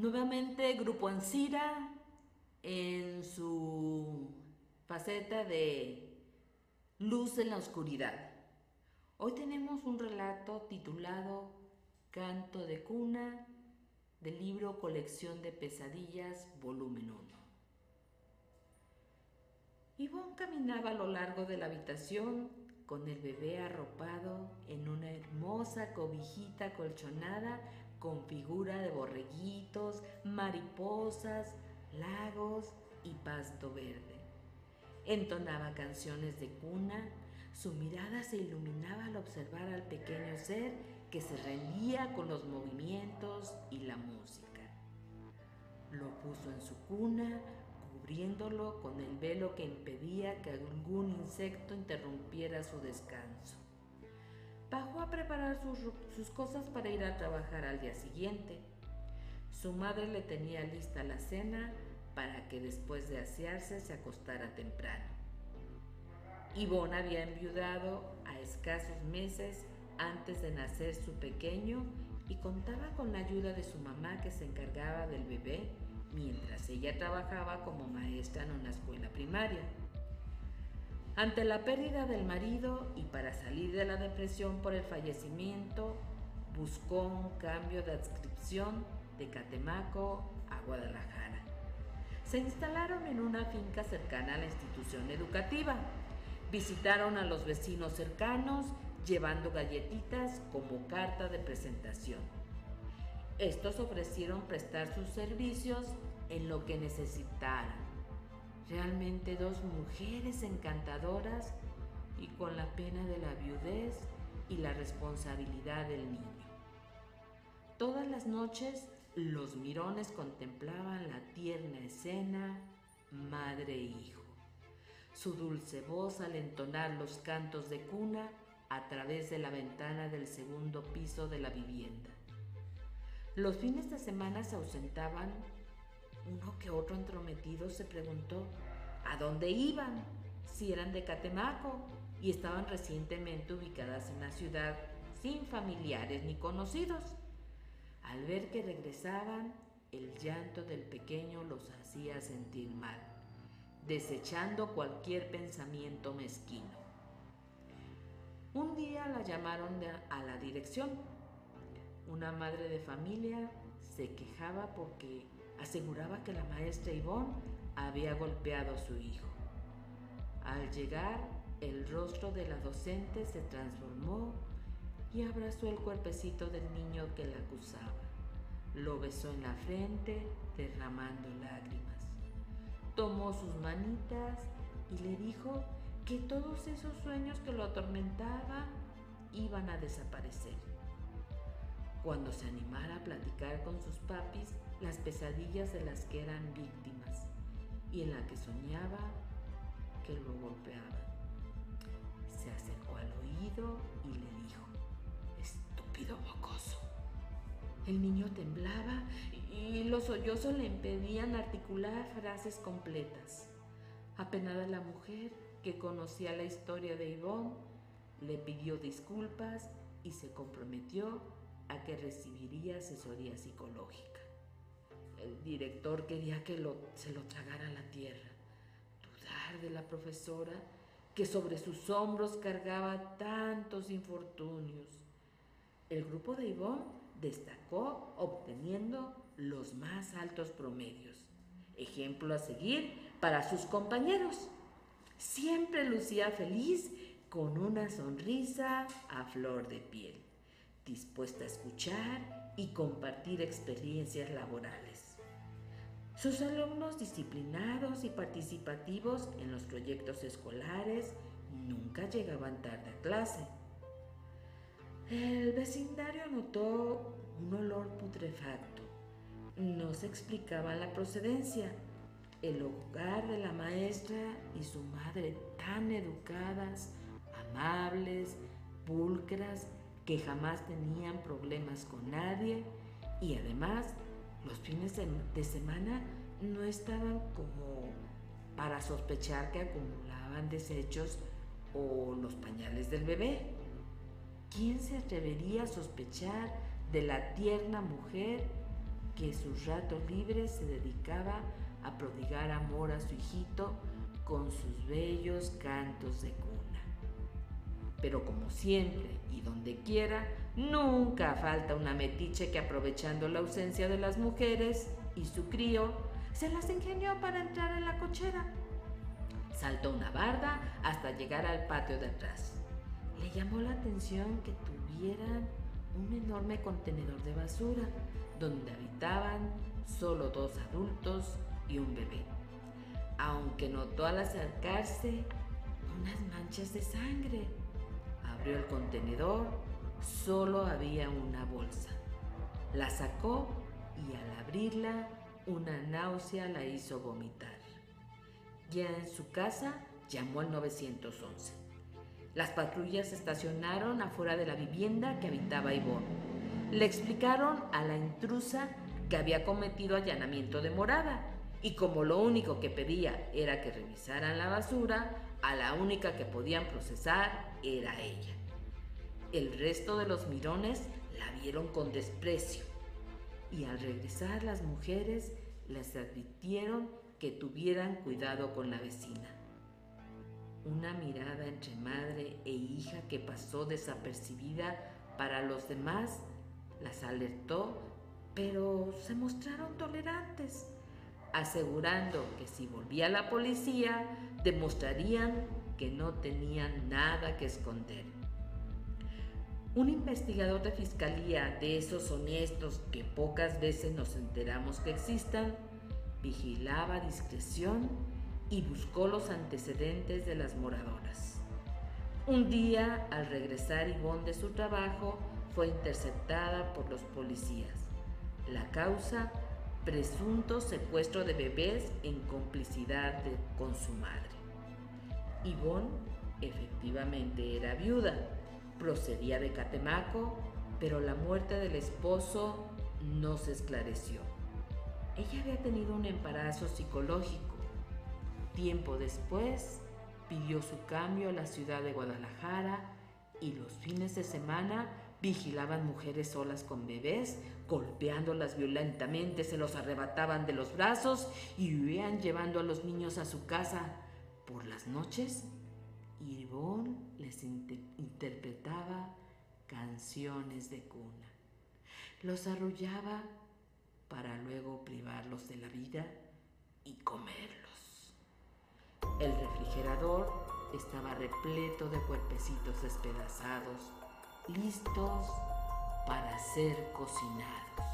Nuevamente Grupo Ansira en su faceta de Luz en la Oscuridad. Hoy tenemos un relato titulado Canto de Cuna del libro Colección de Pesadillas, volumen 1. Ivonne caminaba a lo largo de la habitación con el bebé arropado en una hermosa cobijita colchonada con figura de borreguitos, mariposas, lagos y pasto verde. Entonaba canciones de cuna, su mirada se iluminaba al observar al pequeño ser que se rendía con los movimientos y la música. Lo puso en su cuna, cubriéndolo con el velo que impedía que algún insecto interrumpiera su descanso. Bajó a preparar sus, cosas para ir a trabajar al día siguiente. Su madre le tenía lista la cena para que después de asearse se acostara temprano. Ivonne había enviudado a escasos meses antes de nacer su pequeño y contaba con la ayuda de su mamá que se encargaba del bebé mientras ella trabajaba como maestra en una escuela primaria. Ante la pérdida del marido y para salir de la depresión por el fallecimiento, buscó un cambio de adscripción de Catemaco a Guadalajara. Se instalaron en una finca cercana a la institución educativa. Visitaron a los vecinos cercanos llevando galletitas como carta de presentación. Estos ofrecieron prestar sus servicios en lo que necesitaran realmente dos mujeres encantadoras y con la pena de la viudez y la responsabilidad del niño. Todas las noches los mirones contemplaban la tierna escena madre e hijo. Su dulce voz al entonar los cantos de cuna a través de la ventana del segundo piso de la vivienda. Los fines de semana se ausentaban uno que otro entrometido se preguntó a dónde iban, si eran de Catemaco y estaban recientemente ubicadas en la ciudad sin familiares ni conocidos. Al ver que regresaban, el llanto del pequeño los hacía sentir mal, desechando cualquier pensamiento mezquino. Un día la llamaron a la dirección. Una madre de familia se quejaba porque aseguraba que la maestra Ivonne había golpeado a su hijo. Al llegar, el rostro de la docente se transformó y abrazó el cuerpecito del niño que la acusaba. Lo besó en la frente, derramando lágrimas. Tomó sus manitas y le dijo que todos esos sueños que lo atormentaban iban a desaparecer cuando se animara a platicar con sus papis las pesadillas de las que eran víctimas y en la que soñaba que lo golpeaban. Se acercó al oído y le dijo, estúpido mocoso. El niño temblaba y los sollozos le impedían articular frases completas. Apenada la mujer, que conocía la historia de Ivonne, le pidió disculpas y se comprometió a que recibiría asesoría psicológica. El director quería que se lo tragara la tierra, dudar de la profesora que sobre sus hombros cargaba tantos infortunios. El grupo de Ivonne destacó obteniendo los más altos promedios, ejemplo a seguir para sus compañeros. Siempre lucía feliz con una sonrisa a flor de piel dispuesta a escuchar y compartir experiencias laborales. Sus alumnos disciplinados y participativos en los proyectos escolares nunca llegaban tarde a clase. El vecindario notó un olor putrefacto. No se explicaba la procedencia. El hogar de la maestra y su madre tan educadas, amables, pulcras que jamás tenían problemas con nadie y además los fines de semana no estaban como para sospechar que acumulaban desechos o los pañales del bebé. ¿Quién se atrevería a sospechar de la tierna mujer que sus ratos libres se dedicaba a prodigar amor a su hijito con sus bellos cantos de cuna. Pero como siempre y donde quiera, nunca falta una metiche que aprovechando la ausencia de las mujeres y su crío, se las ingenió para entrar en la cochera. Saltó una barda hasta llegar al patio de atrás. Le llamó la atención que tuvieran un enorme contenedor de basura donde habitaban solo dos adultos y un bebé, aunque notó al acercarse unas manchas de sangre. Abrió el contenedor, solo había una bolsa. La sacó y al abrirla una náusea la hizo vomitar. Ya en su casa llamó al 911. Las patrullas estacionaron afuera de la vivienda que habitaba Ivonne. Le explicaron a la intrusa que había cometido allanamiento de morada y como lo único que pedía era que revisaran la basura, a la única que podían procesar era ella. El resto de los mirones la vieron con desprecio y al regresar las mujeres les advirtieron que tuvieran cuidado con la vecina. Una mirada entre madre e hija que pasó desapercibida para los demás las alertó, pero se mostraron tolerantes, asegurando que si volvía la policía demostrarían que no tenían nada que esconder. Un investigador de fiscalía de esos honestos que pocas veces nos enteramos que existan, vigilaba discreción y buscó los antecedentes de las moradoras. Un día, al regresar Ivonne de su trabajo, fue interceptada por los policías. La causa, presunto secuestro de bebés en complicidad con su madre. Ivonne efectivamente era viuda procedía de Catemaco, pero la muerte del esposo no se esclareció. Ella había tenido un embarazo psicológico. Tiempo después, pidió su cambio a la ciudad de Guadalajara y los fines de semana vigilaban mujeres solas con bebés, golpeándolas violentamente, se los arrebataban de los brazos y huían llevando a los niños a su casa. Por las noches y les interpretaba canciones de cuna. Los arrullaba para luego privarlos de la vida y comerlos. El refrigerador estaba repleto de cuerpecitos despedazados, listos para ser cocinados.